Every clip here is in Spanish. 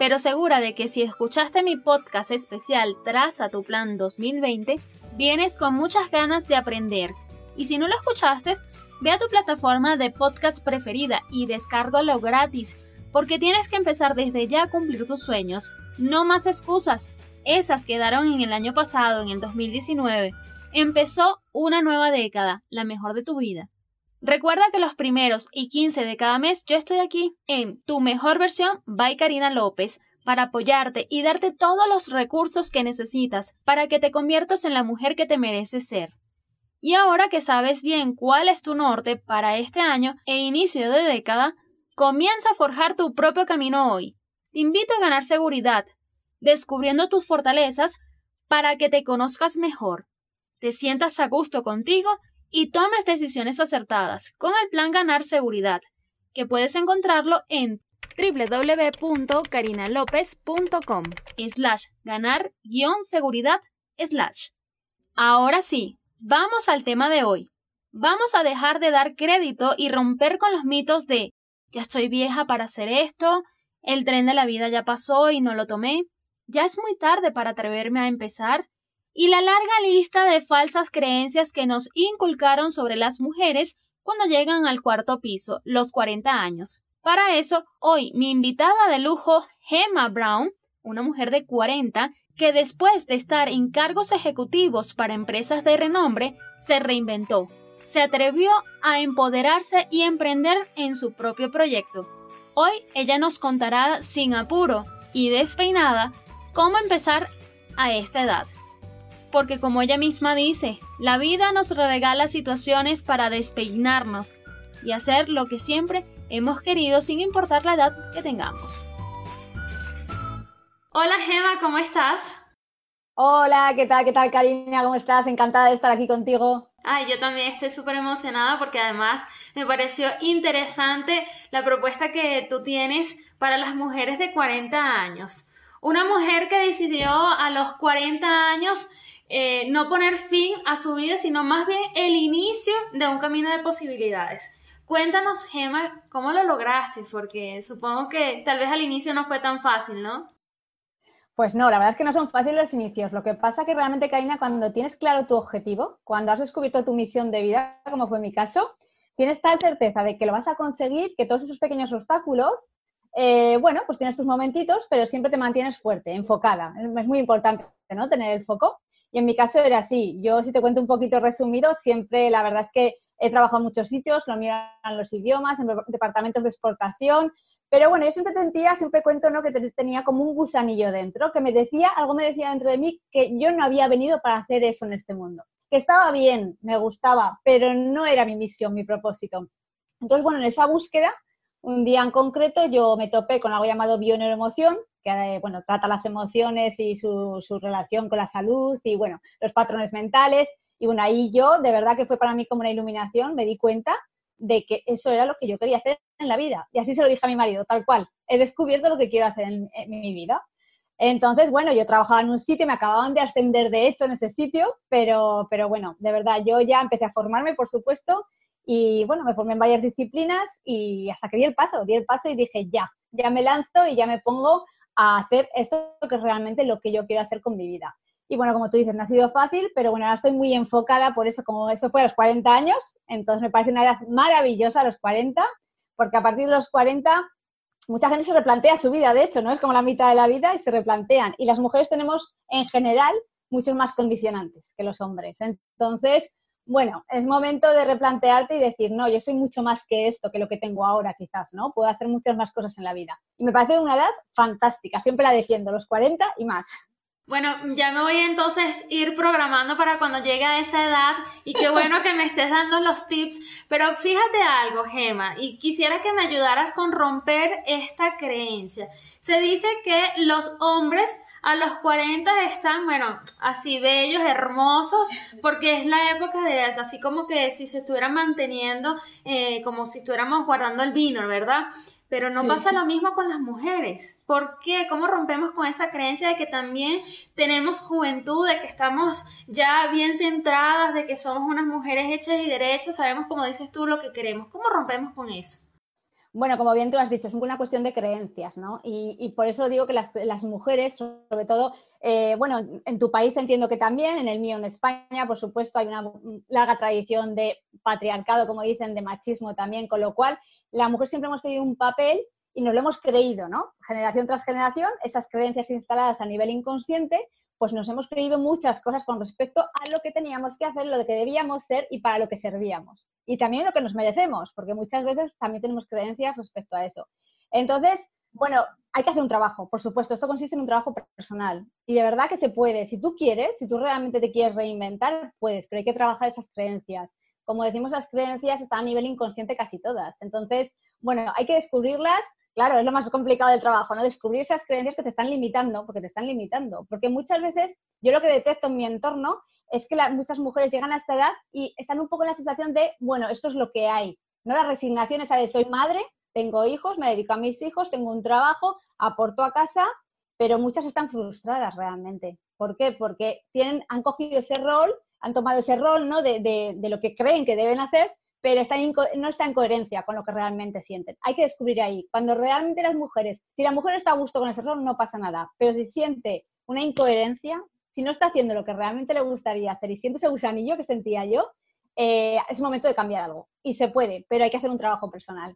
pero segura de que si escuchaste mi podcast especial Traza tu Plan 2020, vienes con muchas ganas de aprender. Y si no lo escuchaste, ve a tu plataforma de podcast preferida y descárgalo gratis, porque tienes que empezar desde ya a cumplir tus sueños. No más excusas. Esas quedaron en el año pasado, en el 2019. Empezó una nueva década, la mejor de tu vida. Recuerda que los primeros y 15 de cada mes yo estoy aquí en Tu Mejor Versión by Karina López para apoyarte y darte todos los recursos que necesitas para que te conviertas en la mujer que te mereces ser. Y ahora que sabes bien cuál es tu norte para este año e inicio de década, comienza a forjar tu propio camino hoy. Te invito a ganar seguridad, descubriendo tus fortalezas para que te conozcas mejor, te sientas a gusto contigo y tomes decisiones acertadas con el plan Ganar Seguridad, que puedes encontrarlo en www.carinalopez.com slash ganar seguridad slash. Ahora sí, vamos al tema de hoy. Vamos a dejar de dar crédito y romper con los mitos de ya estoy vieja para hacer esto, el tren de la vida ya pasó y no lo tomé, ya es muy tarde para atreverme a empezar, y la larga lista de falsas creencias que nos inculcaron sobre las mujeres cuando llegan al cuarto piso, los 40 años. Para eso, hoy mi invitada de lujo, Gemma Brown, una mujer de 40, que después de estar en cargos ejecutivos para empresas de renombre, se reinventó, se atrevió a empoderarse y emprender en su propio proyecto. Hoy ella nos contará sin apuro y despeinada cómo empezar a esta edad porque como ella misma dice, la vida nos regala situaciones para despeinarnos y hacer lo que siempre hemos querido sin importar la edad que tengamos. Hola Gemma, ¿cómo estás? Hola, ¿qué tal? ¿Qué tal Karina? ¿Cómo estás? Encantada de estar aquí contigo. Ay, yo también estoy súper emocionada porque además me pareció interesante la propuesta que tú tienes para las mujeres de 40 años. Una mujer que decidió a los 40 años eh, no poner fin a su vida, sino más bien el inicio de un camino de posibilidades. Cuéntanos, Gemma, cómo lo lograste, porque supongo que tal vez al inicio no fue tan fácil, ¿no? Pues no, la verdad es que no son fáciles los inicios. Lo que pasa que realmente, Karina, cuando tienes claro tu objetivo, cuando has descubierto tu misión de vida, como fue mi caso, tienes tal certeza de que lo vas a conseguir que todos esos pequeños obstáculos, eh, bueno, pues tienes tus momentitos, pero siempre te mantienes fuerte, enfocada. Es muy importante, ¿no? Tener el foco. Y en mi caso era así. Yo, si te cuento un poquito resumido, siempre la verdad es que he trabajado en muchos sitios, lo mío eran los idiomas, en departamentos de exportación, pero bueno, yo siempre sentía, siempre cuento, ¿no? Que tenía como un gusanillo dentro, que me decía, algo me decía dentro de mí que yo no había venido para hacer eso en este mundo. Que estaba bien, me gustaba, pero no era mi misión, mi propósito. Entonces, bueno, en esa búsqueda, un día en concreto, yo me topé con algo llamado bioneuroemoción, que bueno, trata las emociones y su, su, relación con la salud y bueno, los patrones mentales. Y bueno, ahí yo, de verdad que fue para mí como una iluminación, me di cuenta de que eso era lo que yo quería hacer en la vida. Y así se lo dije a mi marido, tal cual. He descubierto lo que quiero hacer en, mi vida. Entonces, bueno, yo trabajaba en un sitio, me acababan de ascender de hecho en ese sitio, pero, pero bueno, de verdad, yo ya empecé a formarme, por supuesto, y bueno, me formé en varias disciplinas y hasta que di el paso, di el paso y dije, ya, ya me lanzo y ya me pongo a hacer esto que es realmente lo que yo quiero hacer con mi vida. Y bueno, como tú dices, no ha sido fácil, pero bueno, ahora estoy muy enfocada por eso, como eso fue a los 40 años, entonces me parece una edad maravillosa a los 40, porque a partir de los 40 mucha gente se replantea su vida, de hecho, ¿no? Es como la mitad de la vida y se replantean. Y las mujeres tenemos en general muchos más condicionantes que los hombres. Entonces, bueno, es momento de replantearte y decir, no, yo soy mucho más que esto, que lo que tengo ahora quizás, ¿no? Puedo hacer muchas más cosas en la vida. Y me parece una edad fantástica, siempre la defiendo, los 40 y más. Bueno, ya me voy entonces ir programando para cuando llegue a esa edad y qué bueno que me estés dando los tips, pero fíjate algo, Gema, y quisiera que me ayudaras con romper esta creencia. Se dice que los hombres a los 40 están, bueno, así bellos, hermosos, porque es la época de así como que si se estuvieran manteniendo, eh, como si estuviéramos guardando el vino, ¿verdad? Pero no pasa lo mismo con las mujeres. ¿Por qué? ¿Cómo rompemos con esa creencia de que también tenemos juventud, de que estamos ya bien centradas, de que somos unas mujeres hechas y derechas, sabemos, como dices tú, lo que queremos? ¿Cómo rompemos con eso? Bueno, como bien tú has dicho, es una cuestión de creencias, ¿no? Y, por eso digo que las, mujeres, sobre todo, eh, bueno, en tu país entiendo que también, en el mío, en España, por supuesto, hay una larga tradición de patriarcado, como dicen, de machismo también, con lo cual la mujer siempre hemos tenido un papel y nos lo hemos creído, ¿no? Generación tras generación, esas creencias instaladas a nivel inconsciente, pues nos hemos creído muchas cosas con respecto a lo que teníamos que hacer, lo que debíamos ser y para lo que servíamos. Y también lo que nos merecemos, porque muchas veces también tenemos creencias respecto a eso. Entonces, bueno, hay que hacer un trabajo, por supuesto, esto consiste en un trabajo personal y de verdad que se puede, si tú quieres, si tú realmente te quieres reinventar, puedes, pero hay que trabajar esas creencias como decimos, las creencias están a nivel inconsciente casi todas. Entonces, bueno, hay que descubrirlas. Claro, es lo más complicado del trabajo, ¿no? Descubrir esas creencias que te están limitando, porque te están limitando. Porque muchas veces, yo lo que detesto en mi entorno es que muchas mujeres llegan a esta edad y están un poco en la sensación de, bueno, esto es lo que hay. ¿no? La resignación esa de soy madre, tengo hijos, me dedico a mis hijos, tengo un trabajo, aporto a casa, pero muchas están frustradas realmente. ¿Por qué? Porque tienen, han cogido ese rol han tomado ese rol ¿no? de, lo que creen que deben hacer, pero no está en coherencia con lo que realmente sienten. Hay que descubrir ahí, cuando realmente las mujeres, si la mujer está a gusto con ese rol, no pasa nada, pero si siente una incoherencia, si no está haciendo lo que realmente le gustaría hacer y siente ese gusanillo que sentía yo, eh, es momento de cambiar algo. Y se puede, pero hay que hacer un trabajo personal.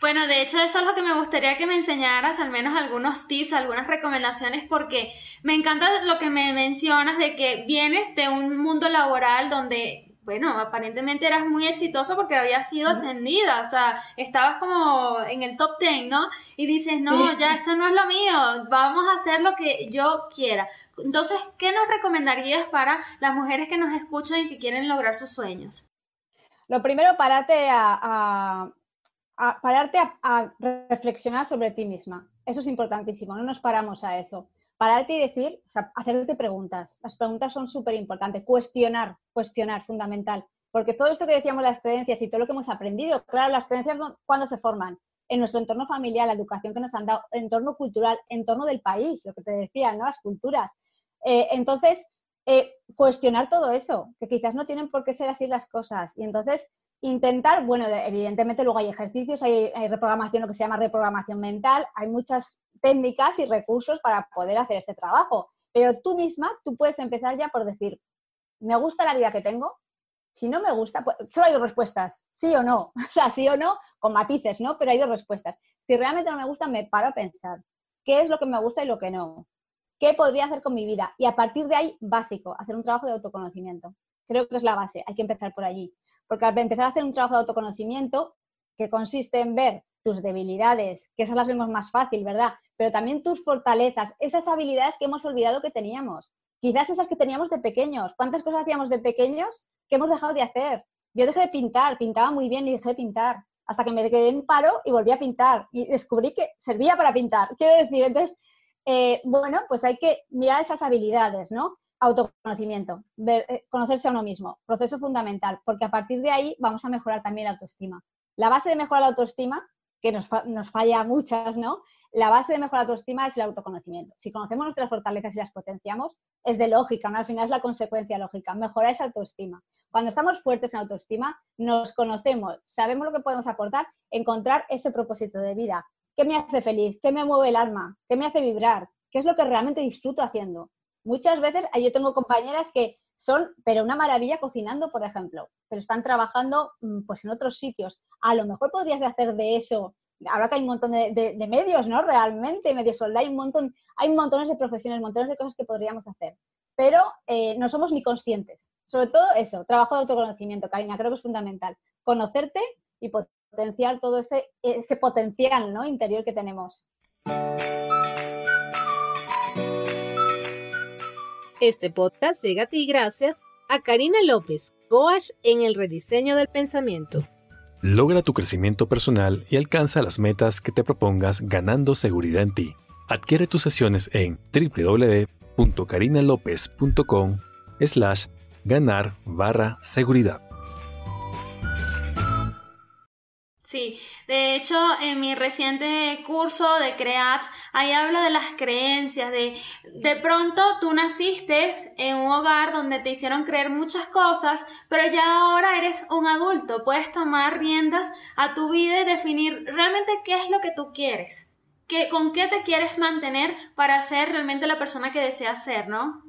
Bueno, de hecho eso es lo que me gustaría que me enseñaras, al menos algunos tips, algunas recomendaciones, porque me encanta lo que me mencionas de que vienes de un mundo laboral donde, bueno, aparentemente eras muy exitoso porque habías sido ascendida, o sea, estabas como en el top ten, ¿no? Y dices, no, ya esto no es lo mío, vamos a hacer lo que yo quiera. Entonces, ¿qué nos recomendarías para las mujeres que nos escuchan y que quieren lograr sus sueños? Lo primero, parate a a pararte a, reflexionar sobre ti misma. Eso es importantísimo, no nos paramos a eso. Pararte y decir, o sea, hacerte preguntas. Las preguntas son súper importantes. Cuestionar, cuestionar, fundamental. Porque todo esto que decíamos, las creencias y todo lo que hemos aprendido, claro, las creencias cuando se forman en nuestro entorno familiar, la educación que nos han dado, entorno cultural, entorno del país, lo que te decía, ¿no? Las culturas. Eh, entonces, eh, cuestionar todo eso, que quizás no tienen por qué ser así las cosas. Y entonces, intentar, bueno, evidentemente luego hay ejercicios, hay, reprogramación, lo que se llama reprogramación mental, hay muchas técnicas y recursos para poder hacer este trabajo. Pero tú misma, tú puedes empezar ya por decir, ¿me gusta la vida que tengo? Si no me gusta, pues solo hay dos respuestas, sí o no. O sea, sí o no, con matices, ¿no? Pero hay dos respuestas. Si realmente no me gusta, me paro a pensar, ¿qué es lo que me gusta y lo que no? ¿Qué podría hacer con mi vida? Y a partir de ahí, básico, hacer un trabajo de autoconocimiento. Creo que es la base, hay que empezar por allí. Porque al empezar a hacer un trabajo de autoconocimiento, que consiste en ver tus debilidades, que esas las vemos más fácil, ¿verdad? Pero también tus fortalezas, esas habilidades que hemos olvidado que teníamos. Quizás esas que teníamos de pequeños. ¿Cuántas cosas hacíamos de pequeños que hemos dejado de hacer? Yo dejé de pintar, pintaba muy bien y dejé de pintar. Hasta que me quedé en paro y volví a pintar. Y descubrí que servía para pintar. Quiero decir, entonces, eh, bueno, pues hay que mirar esas habilidades, ¿no? Autoconocimiento, eh, conocerse a uno mismo, proceso fundamental, porque a partir de ahí vamos a mejorar también la autoestima. La base de mejorar la autoestima, que nos, nos falla a muchas, ¿no? La base de mejorar la autoestima es el autoconocimiento. Si conocemos nuestras fortalezas y las potenciamos, es de lógica, ¿no? Al final es la consecuencia lógica, mejorar esa autoestima. Cuando estamos fuertes en autoestima, nos conocemos, sabemos lo que podemos aportar, encontrar ese propósito de vida. ¿Qué me hace feliz? ¿Qué me mueve el alma? ¿Qué me hace vibrar? ¿Qué es lo que realmente disfruto haciendo? Muchas veces yo tengo compañeras que son, pero una maravilla cocinando, por ejemplo, pero están trabajando mm, pues en otros sitios. A lo mejor podrías hacer de eso, ahora que hay un montón de, medios, ¿no? Realmente, medios online, un montón, hay montones de profesiones, montones de cosas que podríamos hacer, pero eh, no somos ni conscientes. Sobre todo eso, trabajo de autoconocimiento, Karina, creo que es fundamental. Conocerte y potenciar todo ese, ese potencial ¿no? interior que tenemos. Este podcast llega a ti gracias a Karina López, coach en el rediseño del pensamiento. Logra tu crecimiento personal y alcanza las metas que te propongas ganando seguridad en ti. Adquiere tus sesiones en www.carinalopez.com slash ganar barra seguridad. Sí, de hecho, en mi reciente curso de CREAT, ahí hablo de las creencias, de de pronto tú naciste en un hogar donde te hicieron creer muchas cosas, pero ya ahora eres un adulto, puedes tomar riendas a tu vida y definir realmente qué es lo que tú quieres, que, con qué te quieres mantener para ser realmente la persona que deseas ser, ¿no?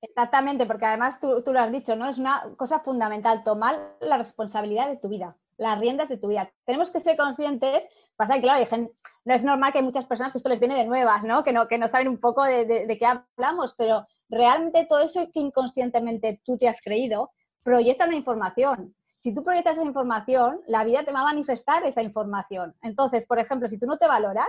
Exactamente, porque además tú, tú lo has dicho, ¿no? Es una cosa fundamental, tomar la responsabilidad de tu vida las riendas de tu vida. Tenemos que ser conscientes, pasa que claro, no es normal que hay muchas personas que esto les viene de nuevas, ¿no? Que no, que no saben un poco de, de, qué hablamos, pero realmente todo eso que inconscientemente tú te has creído proyecta una información. Si tú proyectas esa información, la vida te va a manifestar esa información. Entonces, por ejemplo, si tú no te valoras,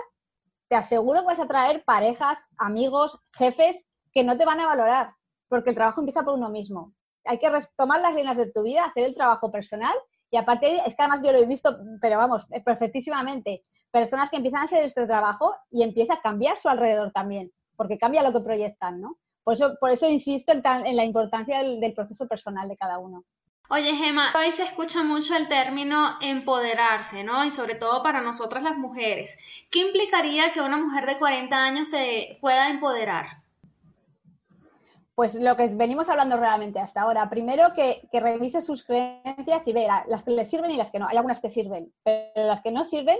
te aseguro que vas a traer parejas, amigos, jefes que no te van a valorar, porque el trabajo empieza por uno mismo. Hay que tomar las riendas de tu vida, hacer el trabajo personal y aparte, es que además yo lo he visto, pero vamos, eh, perfectísimamente, personas que empiezan a hacer este trabajo y empieza a cambiar su alrededor también, porque cambia lo que proyectan, ¿no? Por eso, por eso insisto en, la importancia del, proceso personal de cada uno. Oye, Gemma, hoy se escucha mucho el término empoderarse, ¿no? Y sobre todo para nosotras las mujeres. ¿Qué implicaría que una mujer de 40 años se pueda empoderar? Pues lo que venimos hablando realmente hasta ahora. Primero que, revise sus creencias y vea las que le sirven y las que no. Hay algunas que sirven, pero las que no sirven,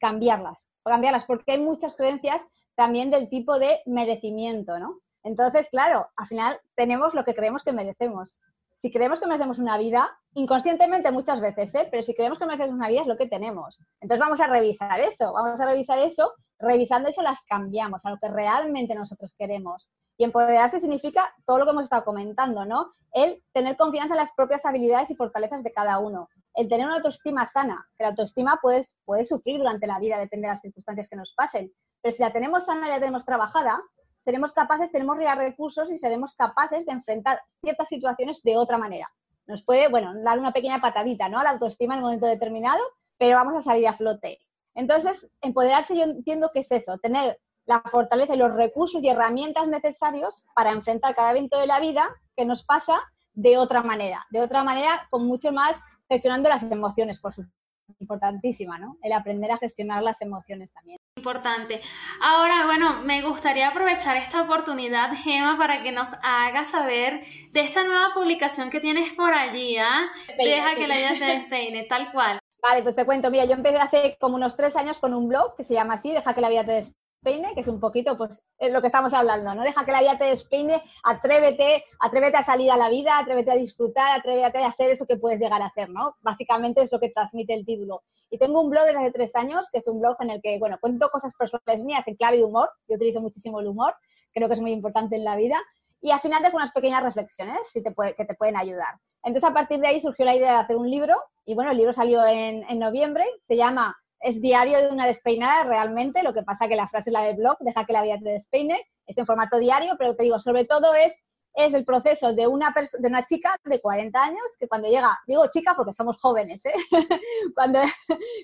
cambiarlas. Cambiarlas, porque hay muchas creencias también del tipo de merecimiento, ¿no? Entonces, claro, al final tenemos lo que creemos que merecemos. Si creemos que merecemos una vida, inconscientemente muchas veces, ¿eh? pero si creemos que merecemos una vida es lo que tenemos. Entonces vamos a revisar eso, vamos a revisar eso, revisando eso las cambiamos a lo que realmente nosotros queremos. Y empoderarse significa todo lo que hemos estado comentando, ¿no? El tener confianza en las propias habilidades y fortalezas de cada uno. El tener una autoestima sana, que la autoestima puedes, puede sufrir durante la vida, depende de las circunstancias que nos pasen. Pero si la tenemos sana y la tenemos trabajada, seremos capaces, tenemos recursos y seremos capaces de enfrentar ciertas situaciones de otra manera. Nos puede, bueno, dar una pequeña patadita, ¿no? A la autoestima en un momento determinado, pero vamos a salir a flote. Entonces, empoderarse yo entiendo que es eso, tener la fortaleza y los recursos y herramientas necesarios para enfrentar cada evento de la vida que nos pasa de otra manera, de otra manera con mucho más gestionando las emociones, por supuesto. Importantísima, ¿no? El aprender a gestionar las emociones también. Importante. Ahora, bueno, me gustaría aprovechar esta oportunidad, Gema, para que nos haga saber de esta nueva publicación que tienes por allí, ¿ah? Deja que la vida se despeine, tal cual. Vale, pues te cuento, mira, yo empecé hace como unos tres años con un blog que se llama así, Deja que la vida te despeine despeine, que es un poquito pues lo que estamos hablando, ¿no? Deja que la vida te despeine, atrévete, atrévete a salir a la vida, atrévete a disfrutar, atrévete a hacer eso que puedes llegar a hacer, ¿no? Básicamente es lo que transmite el título. Y tengo un blog desde hace tres años, que es un blog en el que, bueno, cuento cosas personales mías en clave de humor, yo utilizo muchísimo el humor, creo que es muy importante en la vida, y al final dejo unas pequeñas reflexiones si te que te pueden ayudar. Entonces, a partir de ahí surgió la idea de hacer un libro, y bueno, el libro salió en, en noviembre, se llama es diario de una despeinada realmente, lo que pasa que la frase la de blog, deja que la vida te despeine, es en formato diario, pero te digo, sobre todo es, es el proceso de una, de una chica de 40 años que cuando llega, digo chica porque somos jóvenes, ¿eh? cuando,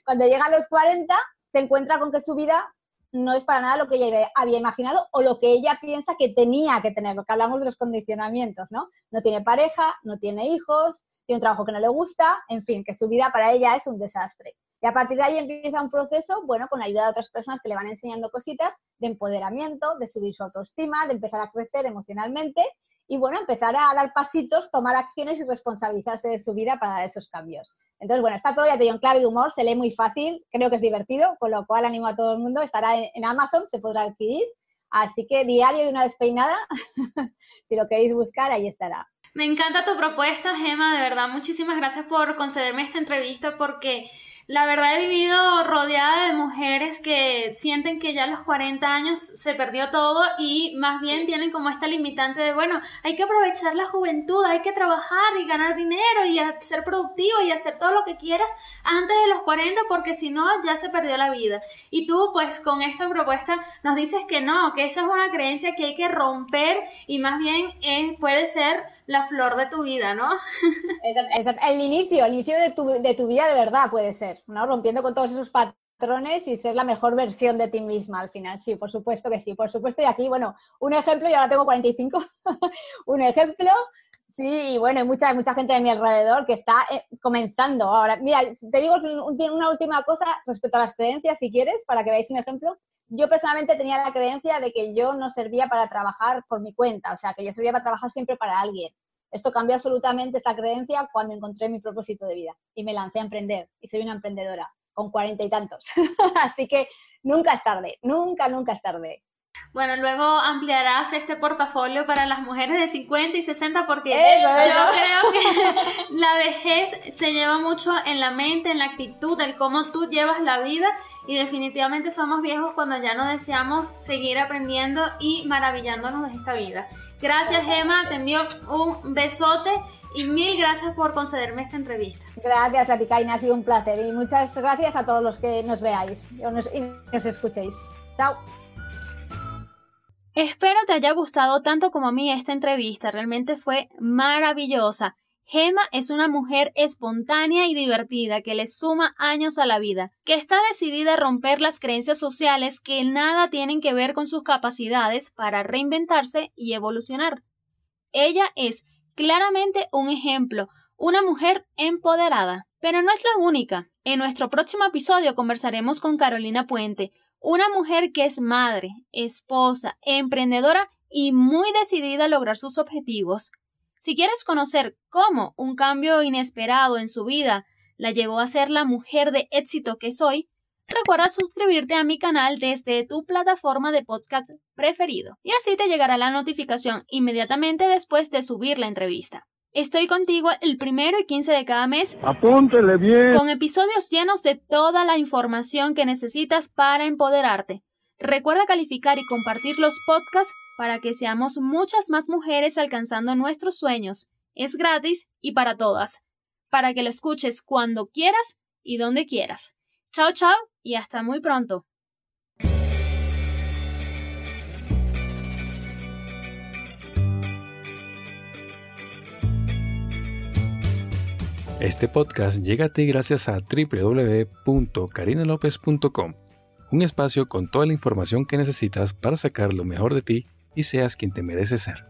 cuando llega a los 40 se encuentra con que su vida no es para nada lo que ella había imaginado o lo que ella piensa que tenía que tener, lo que hablamos de los condicionamientos, ¿no? No tiene pareja, no tiene hijos, tiene un trabajo que no le gusta, en fin, que su vida para ella es un desastre. Y a partir de ahí empieza un proceso, bueno, con la ayuda de otras personas que le van enseñando cositas de empoderamiento, de subir su autoestima, de empezar a crecer emocionalmente y, bueno, empezar a dar pasitos, tomar acciones y responsabilizarse de su vida para esos cambios. Entonces, bueno, está todo ya te digo en clave de humor, se lee muy fácil, creo que es divertido, con lo cual animo a todo el mundo, estará en, Amazon, se podrá adquirir. Así que diario de una despeinada, si lo queréis buscar, ahí estará. Me encanta tu propuesta, Gemma, de verdad. Muchísimas gracias por concederme esta entrevista porque La verdad he vivido rodeada de mujeres que sienten que ya a los 40 años se perdió todo y más bien tienen como esta limitante de, bueno, hay que aprovechar la juventud, hay que trabajar y ganar dinero y ser productivo y hacer todo lo que quieras antes de los 40 porque si no ya se perdió la vida. Y tú pues con esta propuesta nos dices que no, que esa es una creencia que hay que romper y más bien es, puede ser la flor de tu vida, ¿no? El inicio, el inicio de tu, de tu vida de verdad puede ser, ¿no? Rompiendo con todos esos patrones y ser la mejor versión de ti misma al final. Sí, por supuesto que sí, por supuesto. Y aquí, bueno, un ejemplo, yo ahora tengo 45, un ejemplo, sí, y bueno, hay mucha, mucha gente de mi alrededor que está eh, comenzando ahora. Mira, te digo una última cosa respecto a las creencias, si quieres, para que veáis un ejemplo yo personalmente tenía la creencia de que yo no servía para trabajar por mi cuenta, o sea, que yo servía para trabajar siempre para alguien. Esto cambió absolutamente esta creencia cuando encontré mi propósito de vida y me lancé a emprender y soy una emprendedora con cuarenta y tantos. Así que nunca es tarde, nunca, nunca es tarde. Bueno, luego ampliarás este portafolio para las mujeres de 50 y 60 porque yo creo que la vejez se lleva mucho en la mente, en la actitud, en cómo tú llevas la vida y definitivamente somos viejos cuando ya no deseamos seguir aprendiendo y maravillándonos de esta vida. Gracias Gemma, te envío un besote y mil gracias por concederme esta entrevista. Gracias a ti, Kaina, ha sido un placer y muchas gracias a todos los que nos veáis y nos escuchéis. Chao. Espero te haya gustado tanto como a mí esta entrevista, realmente fue maravillosa. Gemma es una mujer espontánea y divertida que le suma años a la vida, que está decidida a romper las creencias sociales que nada tienen que ver con sus capacidades para reinventarse y evolucionar. Ella es claramente un ejemplo, una mujer empoderada. Pero no es la única. En nuestro próximo episodio conversaremos con Carolina Puente, una mujer que es madre, esposa, emprendedora y muy decidida a lograr sus objetivos. Si quieres conocer cómo un cambio inesperado en su vida la llevó a ser la mujer de éxito que soy, recuerda suscribirte a mi canal desde tu plataforma de podcast preferido y así te llegará la notificación inmediatamente después de subir la entrevista. Estoy contigo el primero y quince de cada mes. Apúntele bien. Con episodios llenos de toda la información que necesitas para empoderarte. Recuerda calificar y compartir los podcasts para que seamos muchas más mujeres alcanzando nuestros sueños. Es gratis y para todas. Para que lo escuches cuando quieras y donde quieras. Chao, chao y hasta muy pronto. Este podcast llega a ti gracias a www.carinalopez.com, un espacio con toda la información que necesitas para sacar lo mejor de ti y seas quien te mereces ser.